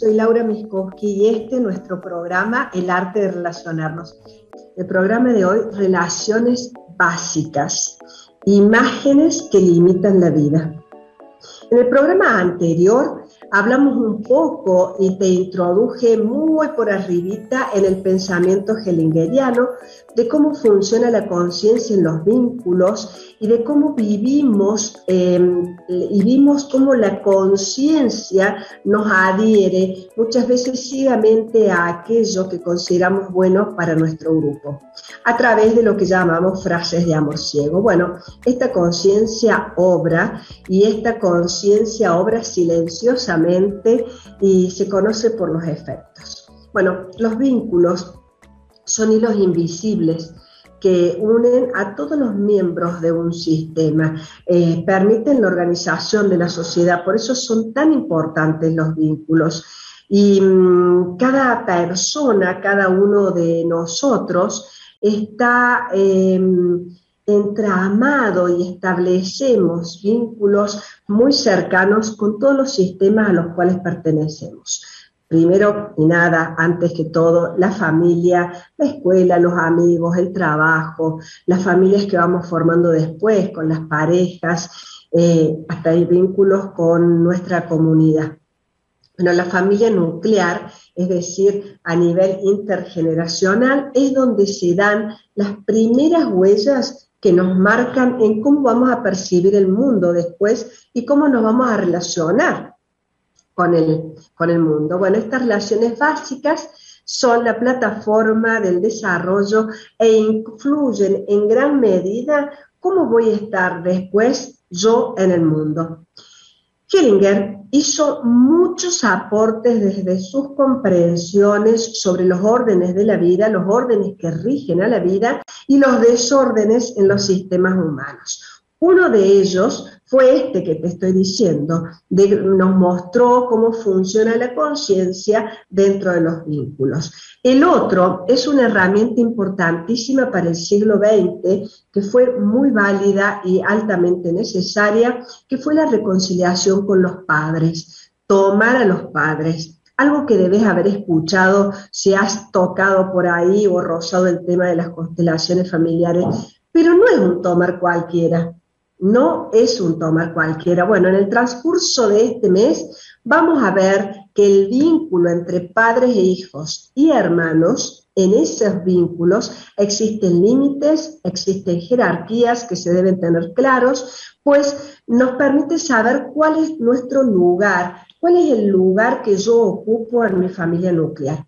soy Laura Miskowski y este es nuestro programa El arte de relacionarnos. El programa de hoy, Relaciones básicas, imágenes que limitan la vida. En el programa anterior hablamos un poco y te introduje muy por arribita en el pensamiento hellingeriano de cómo funciona la conciencia en los vínculos y de cómo vivimos em, y vimos cómo la conciencia nos adhiere muchas veces ciegamente a aquello que consideramos bueno para nuestro grupo, a través de lo que llamamos frases de amor ciego. Bueno, esta conciencia obra y esta conciencia obra silenciosamente y se conoce por los efectos. Bueno, los vínculos son hilos invisibles que unen a todos los miembros de un sistema, eh, permiten la organización de la sociedad, por eso son tan importantes los vínculos. Y mm, cada persona, cada uno de nosotros está em, entramado y establecemos vínculos muy cercanos con todos los sistemas a los cuales pertenecemos. Primero y nada, antes que todo, la familia, la escuela, los amigos, el trabajo, las familias que vamos formando después con las parejas, eh, hasta hay vínculos con nuestra comunidad. Bueno, la familia nuclear, es decir, a nivel intergeneracional, es donde se dan las primeras huellas que nos marcan en cómo vamos a percibir el mundo después y cómo nos vamos a relacionar con el, con el mundo. Bueno, estas relaciones básicas son la plataforma del desarrollo e influyen en gran medida cómo voy a estar después yo en el mundo. Hellinger hizo muchos aportes desde sus comprensiones sobre los órdenes de la vida, los órdenes que rigen a la vida y los desórdenes en los sistemas humanos. Uno de ellos fue este que te estoy diciendo, nos mostró cómo funciona la conciencia dentro de los vínculos. El otro es una herramienta importantísima para el siglo XX que fue muy válida y altamente necesaria, que fue la reconciliación con los padres, tomar a los padres. Algo que debes haber escuchado si has tocado por ahí o rozado el tema de las constelaciones familiares, pero no es un tomar cualquiera no es un tomar cualquiera. Bueno, en el transcurso de este mes vamos a ver que el vínculo entre padres e hijos y hermanos, en esos vínculos existen límites, existen jerarquías que se deben tener claros, pues nos permite saber cuál es nuestro lugar, cuál es el lugar que yo ocupo en mi familia nuclear.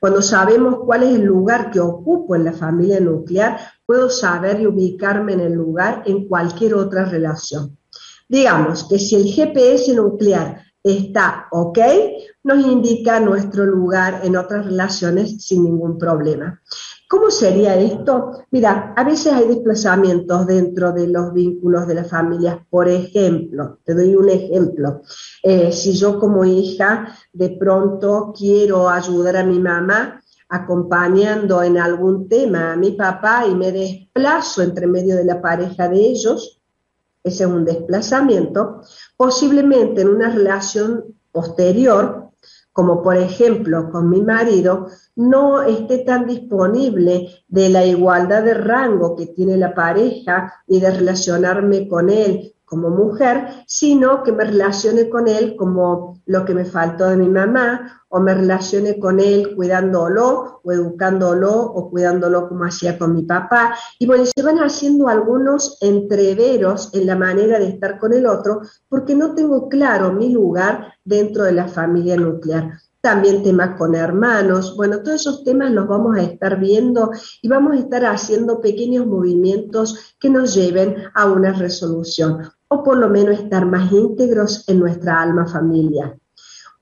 Cuando sabemos cuál es el lugar que ocupo en la familia nuclear, puedo saber y ubicarme en el lugar en cualquier otra relación. Digamos que si el GPS nuclear está ok, nos indica nuestro lugar en otras relaciones sin ningún problema. ¿Cómo sería esto? Mira, a veces hay desplazamientos dentro de los vínculos de las familias. Por ejemplo, te doy un ejemplo. Eh, si yo como hija de pronto quiero ayudar a mi mamá acompañando en algún tema a mi papá y me desplazo entre medio de la pareja de ellos, ese es un desplazamiento, posiblemente en una relación posterior, como por ejemplo con mi marido, no esté tan disponible de la igualdad de rango que tiene la pareja y de relacionarme con él como mujer, sino que me relacione con él como lo que me faltó de mi mamá, o me relacione con él cuidándolo o educándolo o cuidándolo como hacía con mi papá. Y bueno, se van haciendo algunos entreveros en la manera de estar con el otro porque no tengo claro mi lugar dentro de la familia nuclear también temas con hermanos. Bueno, todos esos temas los vamos a estar viendo y vamos a estar haciendo pequeños movimientos que nos lleven a una resolución o por lo menos estar más íntegros en nuestra alma familiar.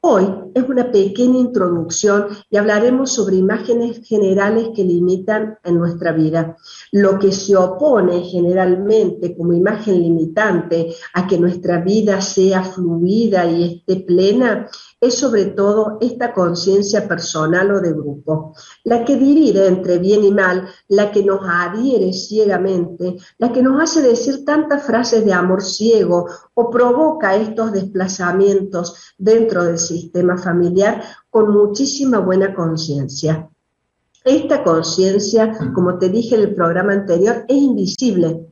Hoy es una pequeña introducción y hablaremos sobre imágenes generales que limitan en nuestra vida. Lo que se opone generalmente como imagen limitante a que nuestra vida sea fluida y esté plena es sobre todo esta conciencia personal o de grupo, la que divide entre bien y mal, la que nos adhiere ciegamente, la que nos hace decir tantas frases de amor ciego o provoca estos desplazamientos dentro del sistema familiar con muchísima buena conciencia. Esta conciencia, como te dije en el programa anterior, es invisible.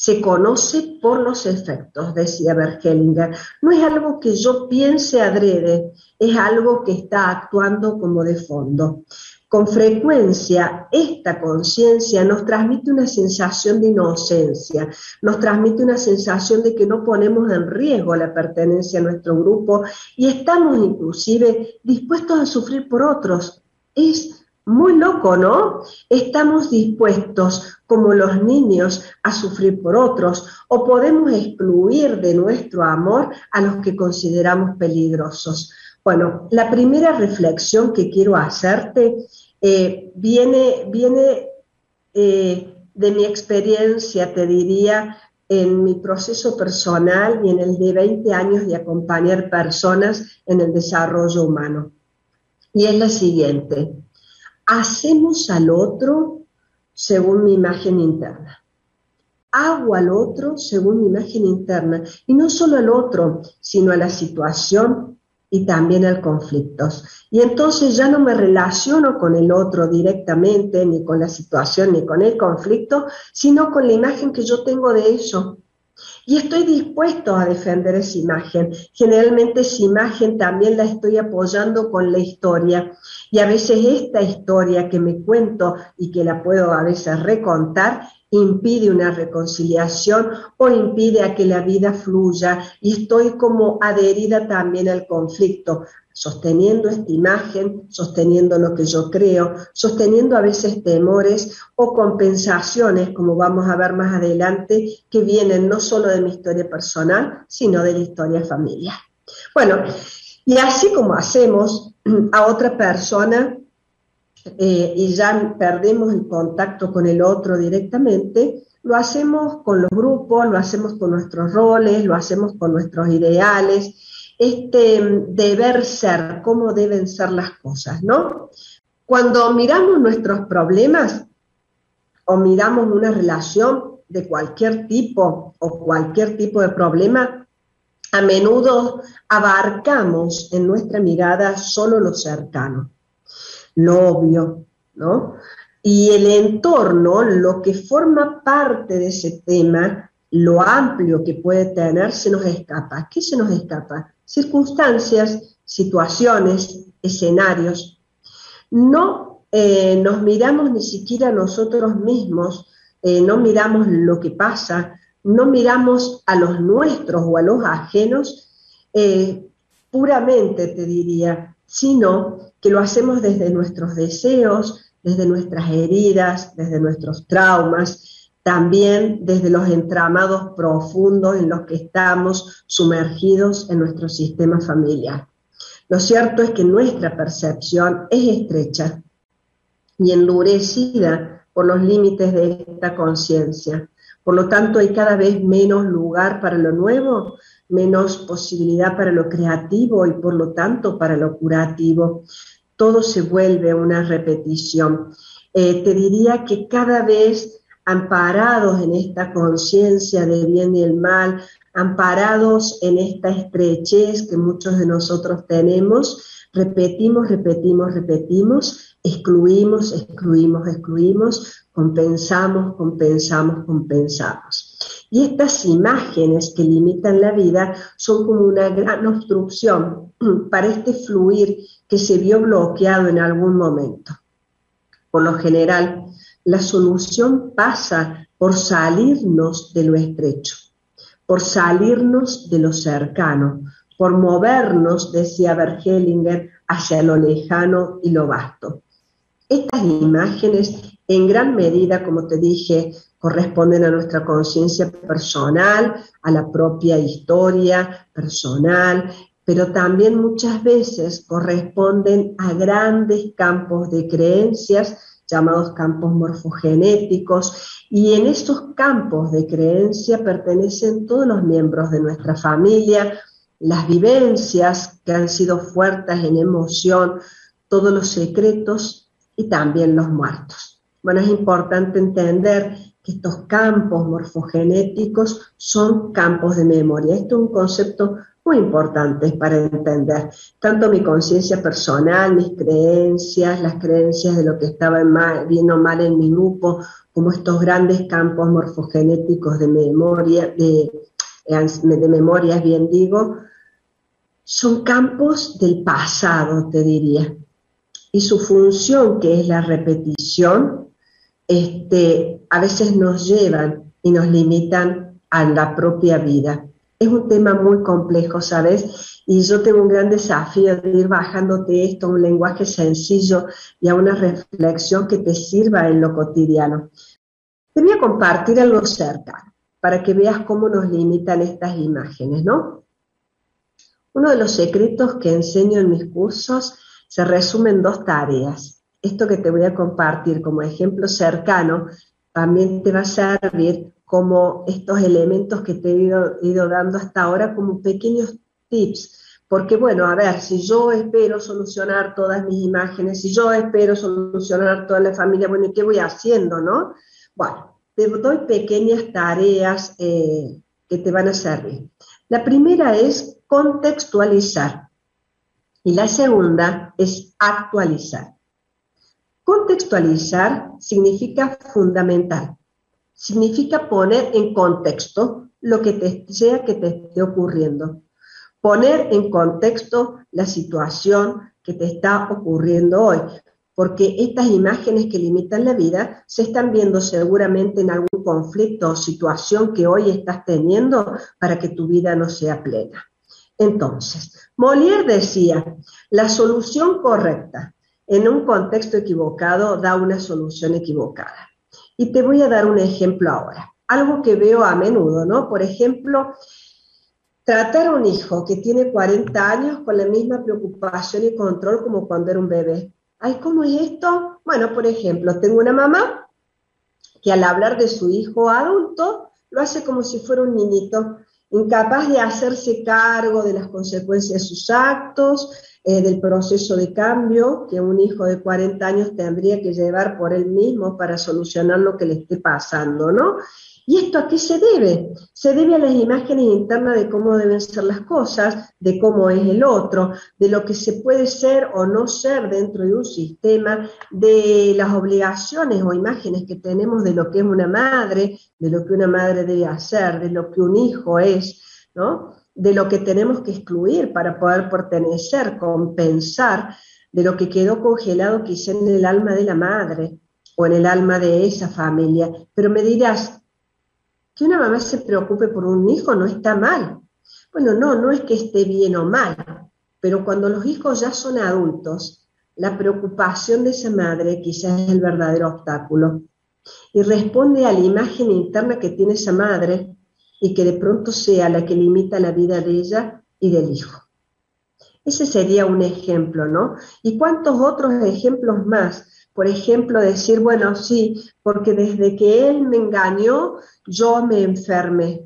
Se conoce por los efectos, decía Bergelinger. No es algo que yo piense adrede, es algo que está actuando como de fondo. Con frecuencia, esta conciencia nos transmite una sensación de inocencia, nos transmite una sensación de que no ponemos en riesgo la pertenencia a nuestro grupo y estamos inclusive dispuestos a sufrir por otros. Es muy loco, ¿no? Estamos dispuestos, como los niños, a sufrir por otros o podemos excluir de nuestro amor a los que consideramos peligrosos. Bueno, la primera reflexión que quiero hacerte eh, viene, viene eh, de mi experiencia, te diría, en mi proceso personal y en el de 20 años de acompañar personas en el desarrollo humano. Y es la siguiente, hacemos al otro según mi imagen interna. Hago al otro según mi imagen interna. Y no solo al otro, sino a la situación y también al conflicto. Y entonces ya no me relaciono con el otro directamente, ni con la situación, ni con el conflicto, sino con la imagen que yo tengo de eso. Y estoy dispuesto a defender esa imagen. Generalmente esa imagen también la estoy apoyando con la historia. Y a veces esta historia que me cuento y que la puedo a veces recontar, impide una reconciliación o impide a que la vida fluya y estoy como adherida también al conflicto, sosteniendo esta imagen, sosteniendo lo que yo creo, sosteniendo a veces temores o compensaciones, como vamos a ver más adelante, que vienen no solo de mi historia personal, sino de la historia familiar. Bueno, y así como hacemos a otra persona, eh, y ya perdemos el contacto con el otro directamente, lo hacemos con los grupos, lo hacemos con nuestros roles, lo hacemos con nuestros ideales, este deber ser, cómo deben ser las cosas, ¿no? Cuando miramos nuestros problemas o miramos una relación de cualquier tipo o cualquier tipo de problema, a menudo abarcamos en nuestra mirada solo lo cercano lo obvio, ¿no? Y el entorno, lo que forma parte de ese tema, lo amplio que puede tener, se nos escapa. ¿Qué se nos escapa? Circunstancias, situaciones, escenarios. No eh, nos miramos ni siquiera nosotros mismos, eh, no miramos lo que pasa, no miramos a los nuestros o a los ajenos, eh, puramente te diría, sino que lo hacemos desde nuestros deseos, desde nuestras heridas, desde nuestros traumas, también desde los entramados profundos en los que estamos sumergidos en nuestro sistema familiar. Lo cierto es que nuestra percepción es estrecha y endurecida por los límites de esta conciencia. Por lo tanto, hay cada vez menos lugar para lo nuevo, menos posibilidad para lo creativo y por lo tanto para lo curativo. Todo se vuelve una repetición. Eh, te diría que cada vez amparados en esta conciencia del bien y el mal, amparados en esta estrechez que muchos de nosotros tenemos, repetimos, repetimos, repetimos, excluimos, excluimos, excluimos, compensamos, compensamos, compensamos. Y estas imágenes que limitan la vida son como una gran obstrucción para este fluir que se vio bloqueado en algún momento. Por lo general, la solución pasa por salirnos de lo estrecho, por salirnos de lo cercano, por movernos, decía Bergelinger, hacia lo lejano y lo vasto. Estas imágenes, en gran medida, como te dije, corresponden a nuestra conciencia personal, a la propia historia personal, pero también muchas veces corresponden a grandes campos de creencias llamados campos morfogenéticos, y en estos campos de creencia pertenecen todos los miembros de nuestra familia, las vivencias que han sido fuertes en emoción, todos los secretos y también los muertos. Bueno, es importante entender que estos campos morfogenéticos son campos de memoria. Esto es un concepto muy importante para entender tanto mi conciencia personal, mis creencias, las creencias de lo que estaba bien o mal en mi grupo, como estos grandes campos morfogenéticos de memoria, de, de memorias, bien digo, son campos del pasado, te diría. Y su función, que es la repetición, este, a veces nos llevan y nos limitan a la propia vida. Es un tema muy complejo, ¿sabes? Y yo tengo un gran desafío de ir bajándote esto a un lenguaje sencillo y a una reflexión que te sirva en lo cotidiano. Te voy a compartir algo cerca para que veas cómo nos limitan estas imágenes, ¿no? Uno de los secretos que enseño en mis cursos se resume en dos tareas. Esto que te voy a compartir como ejemplo cercano también te va a servir como estos elementos que te he ido, dando hasta ahora como pequeños tips. Porque bueno, a ver, si yo espero solucionar todas mis imágenes, si yo espero solucionar toda la familia, bueno, ¿y qué voy haciendo, no? Bueno, te doy pequeñas tareas eh, que te van a servir. La primera es contextualizar y la segunda es actualizar. Contextualizar significa fundamental, significa poner en contexto lo que te, sea que te esté ocurriendo, poner en contexto la situación que te está ocurriendo hoy, porque estas imágenes que limitan la vida se están viendo seguramente en algún conflicto o situación que hoy estás teniendo para que tu vida no sea plena. Entonces, Molière decía, la solución correcta en un contexto equivocado da una solución equivocada. Y te voy a dar un ejemplo ahora, algo que veo a menudo, ¿no? Por ejemplo, tratar a un hijo que tiene 40 años con la misma preocupación y control como cuando era un bebé Ay, ¿cómo es esto? Bueno, por ejemplo, tengo una mamá que al hablar de su hijo adulto lo hace como si fuera un niñito, incapaz de hacerse cargo de las consecuencias de sus actos, eh, del proceso de cambio que un hijo de 40 años tendría que llevar por él mismo para solucionar lo que le esté pasando, ¿no? ¿Y esto a qué se debe? Se debe a las imágenes internas de cómo deben ser las cosas, de cómo es el otro, de lo que se puede ser o no ser dentro de un sistema, de las obligaciones o imágenes que tenemos de lo que es una madre, de lo que una madre debe hacer, de lo que un hijo es, ¿no? De lo que tenemos que excluir para poder pertenecer, compensar, de lo que quedó congelado quizá en el alma de la madre o en el alma de esa familia. Pero me dirás, que una mamá se preocupe por un hijo no está mal. Bueno, no, no es que esté bien o mal, pero cuando los hijos ya son adultos, la preocupación de esa madre quizás es el verdadero obstáculo y responde a la imagen interna que tiene esa madre y que de pronto sea la que limita la vida de ella y del hijo. Ese sería un ejemplo, ¿no? ¿Y cuántos otros ejemplos más? Por ejemplo, decir, bueno, sí, porque desde que él me engañó, yo me enfermé.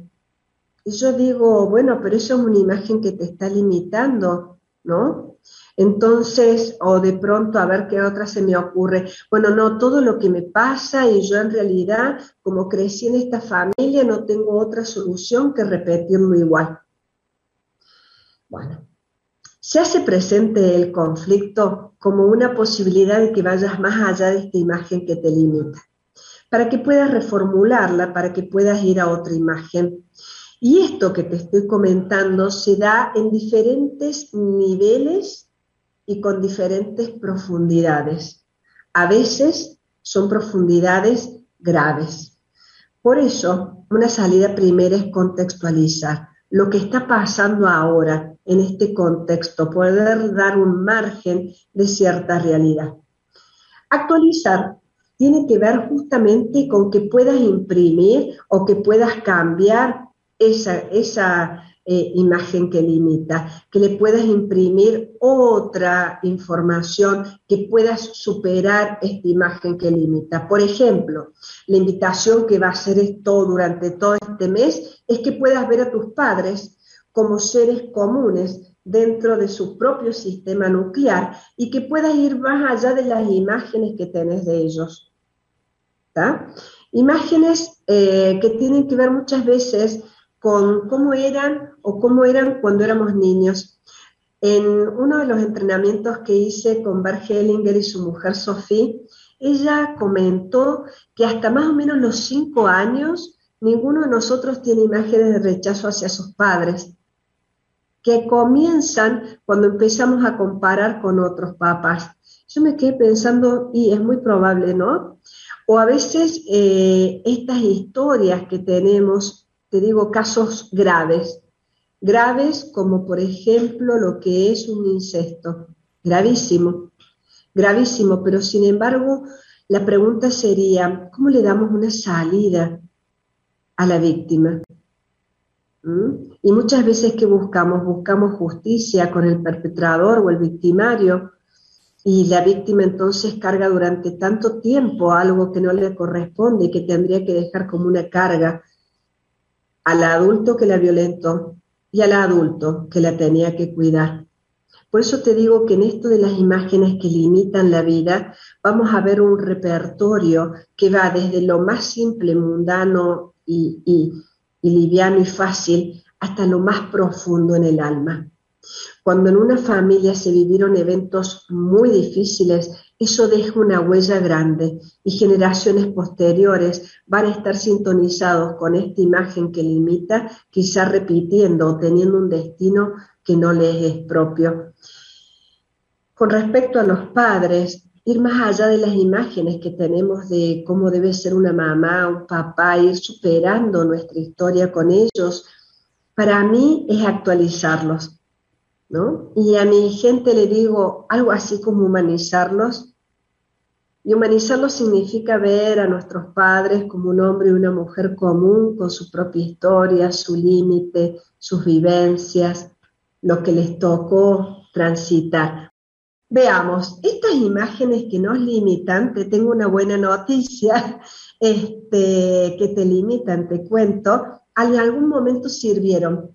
Y yo digo, bueno, pero eso es una imagen que te está limitando, ¿no? Entonces, o de pronto a ver qué otra se me ocurre. Bueno, no, todo lo que me pasa y yo en realidad, como crecí en esta familia, no tengo otra solución que repetirlo igual. Bueno, se hace presente el conflicto como una posibilidad de que vayas más allá de esta imagen que te limita, para que puedas reformularla, para que puedas ir a otra imagen. Y esto que te estoy comentando se da en diferentes niveles y con diferentes profundidades. A veces son profundidades graves. Por eso, una salida primera es contextualizar lo que está pasando ahora, en este contexto, poder dar un margen de cierta realidad. Actualizar tiene que ver justamente con que puedas imprimir o que puedas cambiar esa, esa eh, imagen que limita, que le puedas imprimir otra información, que puedas superar esta imagen que limita. Por ejemplo, la invitación que va a hacer esto durante todo este mes es que puedas ver a tus padres como seres comunes dentro de su propio sistema nuclear y que puedas ir más allá de las imágenes que tenés de ellos. Imágenes eh, que tienen que ver muchas veces con cómo eran o cómo eran cuando éramos niños. En uno de los entrenamientos que hice con Bart Hellinger y su mujer Sophie, ella comentó que hasta más o menos los cinco años ninguno de nosotros tiene imágenes de rechazo hacia sus padres, que comienzan cuando empezamos a comparar con otros papás. Yo me quedé pensando, y es muy probable, ¿no? O a veces eh, estas historias que tenemos, te digo, casos graves, graves como por ejemplo lo que es un incesto, gravísimo, gravísimo, pero sin embargo la pregunta sería, ¿cómo le damos una salida a la víctima? ¿Mm? Y muchas veces que buscamos, buscamos justicia con el perpetrador o el victimario, y la víctima entonces carga durante tanto tiempo algo que no le corresponde y que tendría que dejar como una carga al adulto que la violentó y al adulto que la tenía que cuidar. Por eso te digo que en esto de las imágenes que limitan la vida, vamos a ver un repertorio que va desde lo más simple, mundano y, y liviano y fácil hasta lo más profundo en el alma. Cuando en una familia se vivieron eventos muy difíciles, eso deja una huella grande y generaciones posteriores van a estar sintonizados con esta imagen que limita, quizá repitiendo o teniendo un destino que no les es propio. Con respecto a los padres, ir más allá de las imágenes que tenemos de cómo debe ser una mamá, un papá, ir superando nuestra historia con ellos, para mí es actualizarlos y a mi gente le digo algo así como humanizarlos. Y humanizarlos significa ver a nuestros padres como un hombre y una mujer común, con su propia historia, su límite, sus vivencias, lo que les tocó transitar. Veamos, estas imágenes que nos limitan, te tengo una buena noticia, este, que te limitan, te cuento, en algún momento sirvieron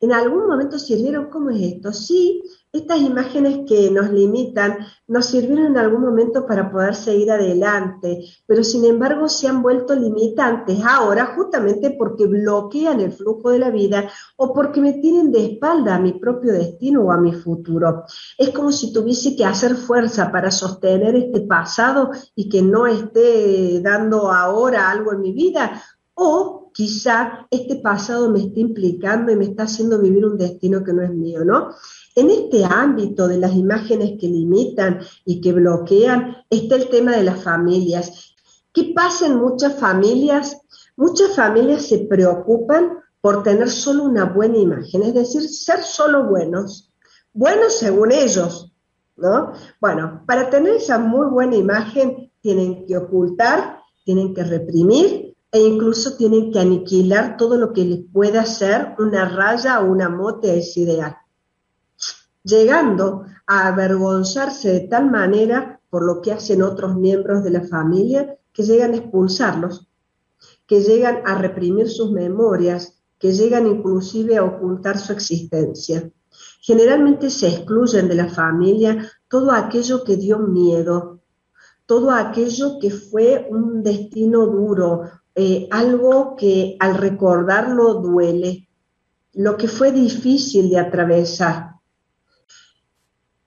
en algún momento sirvieron, ¿cómo es esto? Sí, estas imágenes que nos limitan nos sirvieron en algún momento para poder seguir adelante, pero sin embargo se han vuelto limitantes ahora justamente porque bloquean el flujo de la vida o porque me tienen de espalda a mi propio destino o a mi futuro. Es como si tuviese que hacer fuerza para sostener este pasado y que no esté dando ahora algo en mi vida o quizá este pasado me está implicando y me está haciendo vivir un destino que no es mío, ¿no? En este ámbito de las imágenes que limitan y que bloquean está el tema de las familias. ¿Qué pasa en muchas familias? Muchas familias se preocupan por tener solo una buena imagen, es decir, ser solo buenos, buenos según ellos, ¿no? Bueno, para tener esa muy buena imagen tienen que ocultar, tienen que reprimir e incluso tienen que aniquilar todo lo que les pueda hacer una raya o una mote a ese ideal, llegando a avergonzarse de tal manera por lo que hacen otros miembros de la familia que llegan a expulsarlos, que llegan a reprimir sus memorias, que llegan inclusive a ocultar su existencia. Generalmente se excluyen de la familia todo aquello que dio miedo, todo aquello que fue un destino duro, eh, algo que al recordarlo duele, lo que fue difícil de atravesar.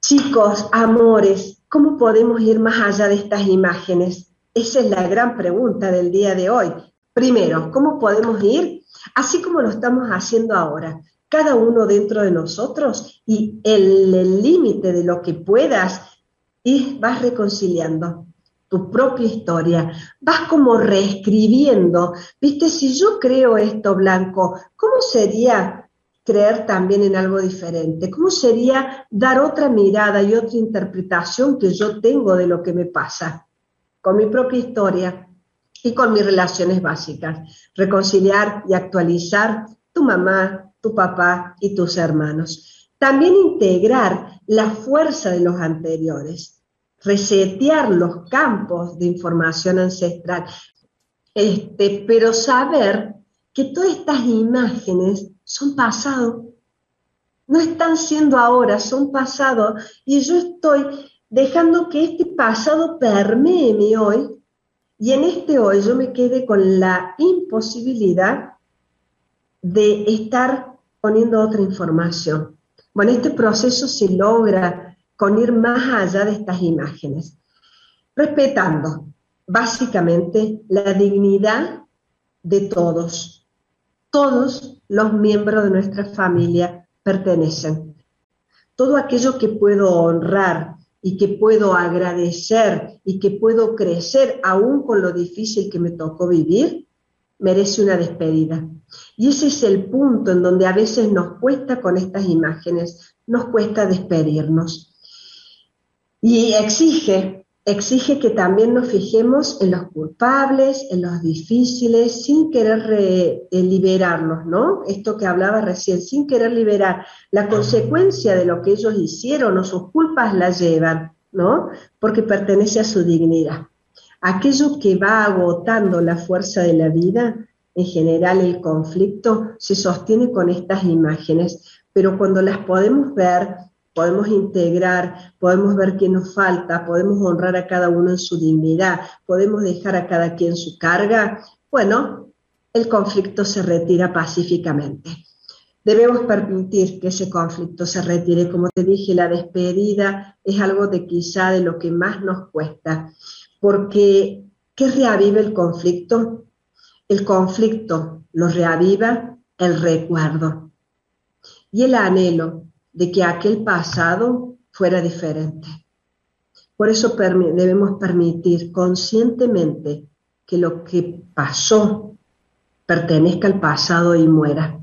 Chicos, amores, ¿cómo podemos ir más allá de estas imágenes? Esa es la gran pregunta del día de hoy. Primero, ¿cómo podemos ir? Así como lo estamos haciendo ahora, cada uno dentro de nosotros y el límite de lo que puedas, y vas reconciliando tu propia historia, vas como reescribiendo, viste, si yo creo esto blanco, ¿cómo sería creer también en algo diferente? ¿Cómo sería dar otra mirada y otra interpretación que yo tengo de lo que me pasa con mi propia historia y con mis relaciones básicas? Reconciliar y actualizar tu mamá, tu papá y tus hermanos. También integrar la fuerza de los anteriores resetear los campos de información ancestral, este, pero saber que todas estas imágenes son pasado, no están siendo ahora, son pasado, y yo estoy dejando que este pasado permee mi hoy. Y en este hoy yo me quedé con la imposibilidad de estar poniendo otra información. Bueno, este proceso se logra con ir más allá de estas imágenes, respetando básicamente la dignidad de todos. Todos los miembros de nuestra familia pertenecen. Todo aquello que puedo honrar y que puedo agradecer y que puedo crecer aún con lo difícil que me tocó vivir, merece una despedida. Y ese es el punto en donde a veces nos cuesta con estas imágenes, nos cuesta despedirnos. Y exige exige que también nos fijemos en los culpables, en los difíciles, sin querer eh, liberarlos, ¿no? Esto que hablaba recién, sin querer liberar. La consecuencia de lo que ellos hicieron o sus culpas la llevan, ¿no? Porque pertenece a su dignidad. Aquello que va agotando la fuerza de la vida, en general el conflicto, se sostiene con estas imágenes, pero cuando las podemos ver podemos integrar, podemos ver qué nos falta, podemos honrar a cada uno en su dignidad, podemos dejar a cada quien su carga, bueno, el conflicto se retira pacíficamente. Debemos permitir que ese conflicto se retire. Como te dije, la despedida es algo de quizá de lo que más nos cuesta, porque ¿qué reaviva el conflicto? El conflicto lo reaviva el recuerdo y el anhelo de que aquel pasado fuera diferente. Por eso debemos permitir conscientemente que lo que pasó pertenezca al pasado y muera.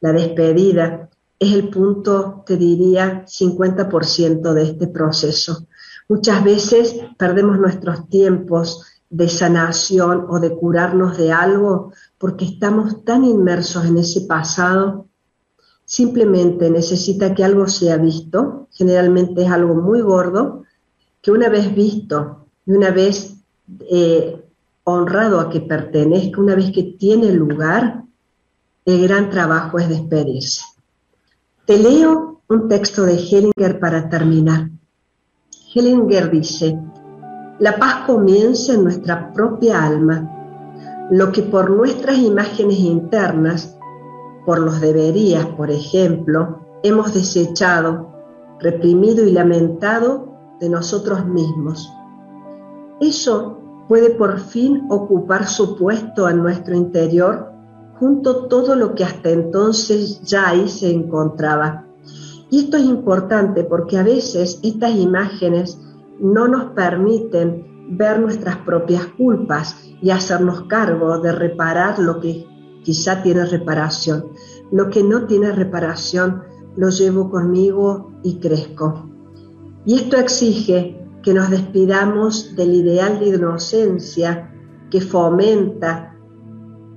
La despedida es el punto, te diría, 50% de este proceso. Muchas veces perdemos nuestros tiempos de sanación o de curarnos de algo porque estamos tan inmersos en ese pasado simplemente necesita que algo sea visto, generalmente es algo muy gordo, que una vez visto y una vez eh, honrado a que pertenezca, una vez que tiene lugar, el gran trabajo es despedirse. Te leo un texto de Hellinger para terminar. Hellinger dice, la paz comienza en nuestra propia alma, lo que por nuestras imágenes internas por los deberías, por ejemplo, hemos desechado, reprimido y lamentado de nosotros mismos. Eso puede por fin ocupar su puesto en nuestro interior junto todo lo que hasta entonces ya ahí se encontraba. Y esto es importante porque a veces estas imágenes no nos permiten ver nuestras propias culpas y hacernos cargo de reparar lo que quizá tiene reparación. Lo que no tiene reparación lo llevo conmigo y crezco. Y esto exige que nos despidamos del ideal de inocencia que fomenta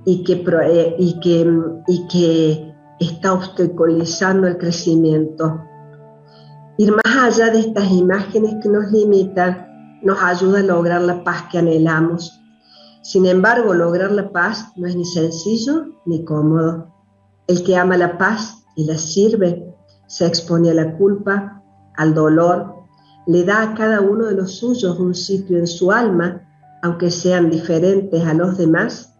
y que, eh, que está obstaculizando el crecimiento. Ir más allá de estas imágenes que nos limitan nos ayuda a lograr la paz que anhelamos sin embargo, lograr la paz no es ni sencillo ni cómodo. El que ama la paz y la sirve se expone a la culpa, al dolor, le da a cada uno de los suyos un sitio en su alma, aunque sean diferentes a los demás,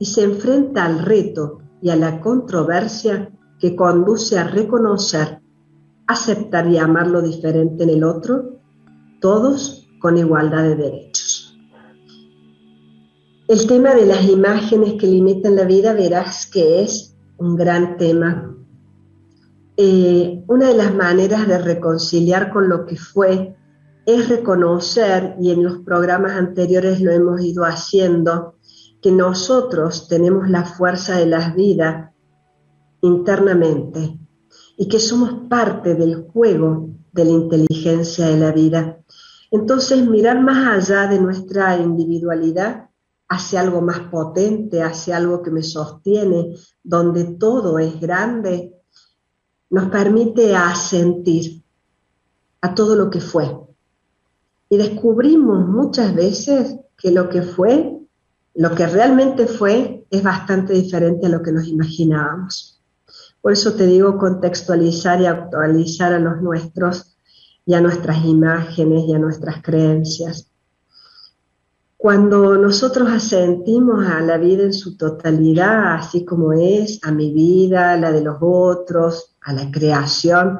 y se enfrenta al reto y a la controversia que conduce a reconocer, aceptar y amar lo diferente en el otro, todos con igualdad de derechos. El tema de las imágenes que limitan la vida, verás que es un gran tema. Eh, una de las maneras de reconciliar con lo que fue es reconocer, y en los programas anteriores lo hemos ido haciendo, que nosotros tenemos la fuerza de las vidas internamente y que somos parte del juego de la inteligencia de la vida. Entonces, mirar más allá de nuestra individualidad hacia algo más potente, hacia algo que me sostiene, donde todo es grande, nos permite asentir a todo lo que fue. Y descubrimos muchas veces que lo que fue, lo que realmente fue, es bastante diferente a lo que nos imaginábamos. Por eso te digo contextualizar y actualizar a los nuestros y a nuestras imágenes y a nuestras creencias. Cuando nosotros asentimos a la vida en su totalidad, así como es, a mi vida, a la de los otros, a la creación,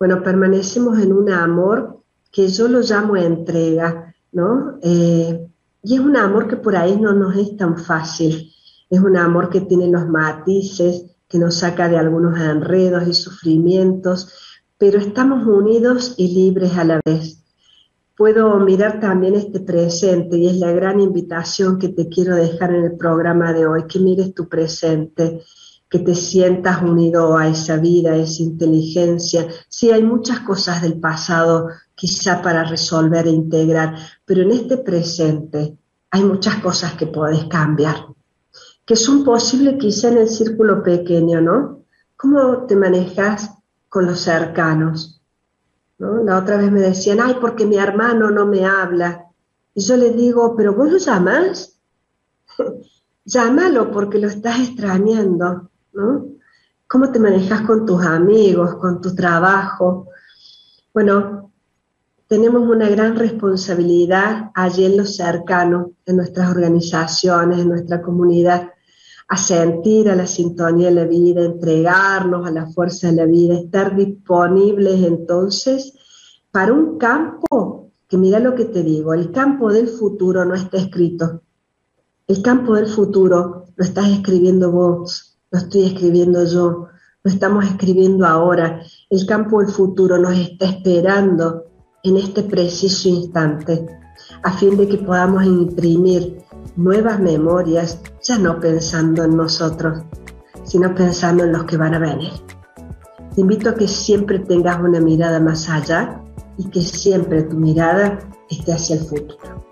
bueno, permanecemos en un amor que yo lo llamo entrega, ¿no? Eh, y es un amor que por ahí no nos es tan fácil, es un amor que tiene los matices, que nos saca de algunos enredos y sufrimientos, pero estamos unidos y libres a la vez puedo mirar también este presente y es la gran invitación que te quiero dejar en el programa de hoy, que mires tu presente, que te sientas unido a esa vida, a esa inteligencia. Sí, hay muchas cosas del pasado quizá para resolver e integrar, pero en este presente hay muchas cosas que puedes cambiar, que son posibles quizá en el círculo pequeño, ¿no? ¿Cómo te manejas con los cercanos? La otra vez me decían, ay, porque mi hermano no me habla. Y yo le digo, pero vos lo llamas. Llámalo porque lo estás extrañando, ¿no? ¿Cómo te manejas con tus amigos, con tu trabajo? Bueno, tenemos una gran responsabilidad allí en lo cercano, en nuestras organizaciones, en nuestra comunidad, a sentir a la sintonía de la vida, entregarnos a la fuerza de la vida, estar disponibles entonces para un campo que mira lo que te digo, el campo del futuro no está escrito. El campo del futuro lo estás escribiendo vos, lo estoy escribiendo yo, lo estamos escribiendo ahora. El campo del futuro nos está esperando en este preciso instante, a fin de que podamos imprimir nuevas memorias, ya no pensando en nosotros, sino pensando en los que van a venir. Te invito a que siempre tengas una mirada más allá y que siempre tu mirada esté hacia el futuro.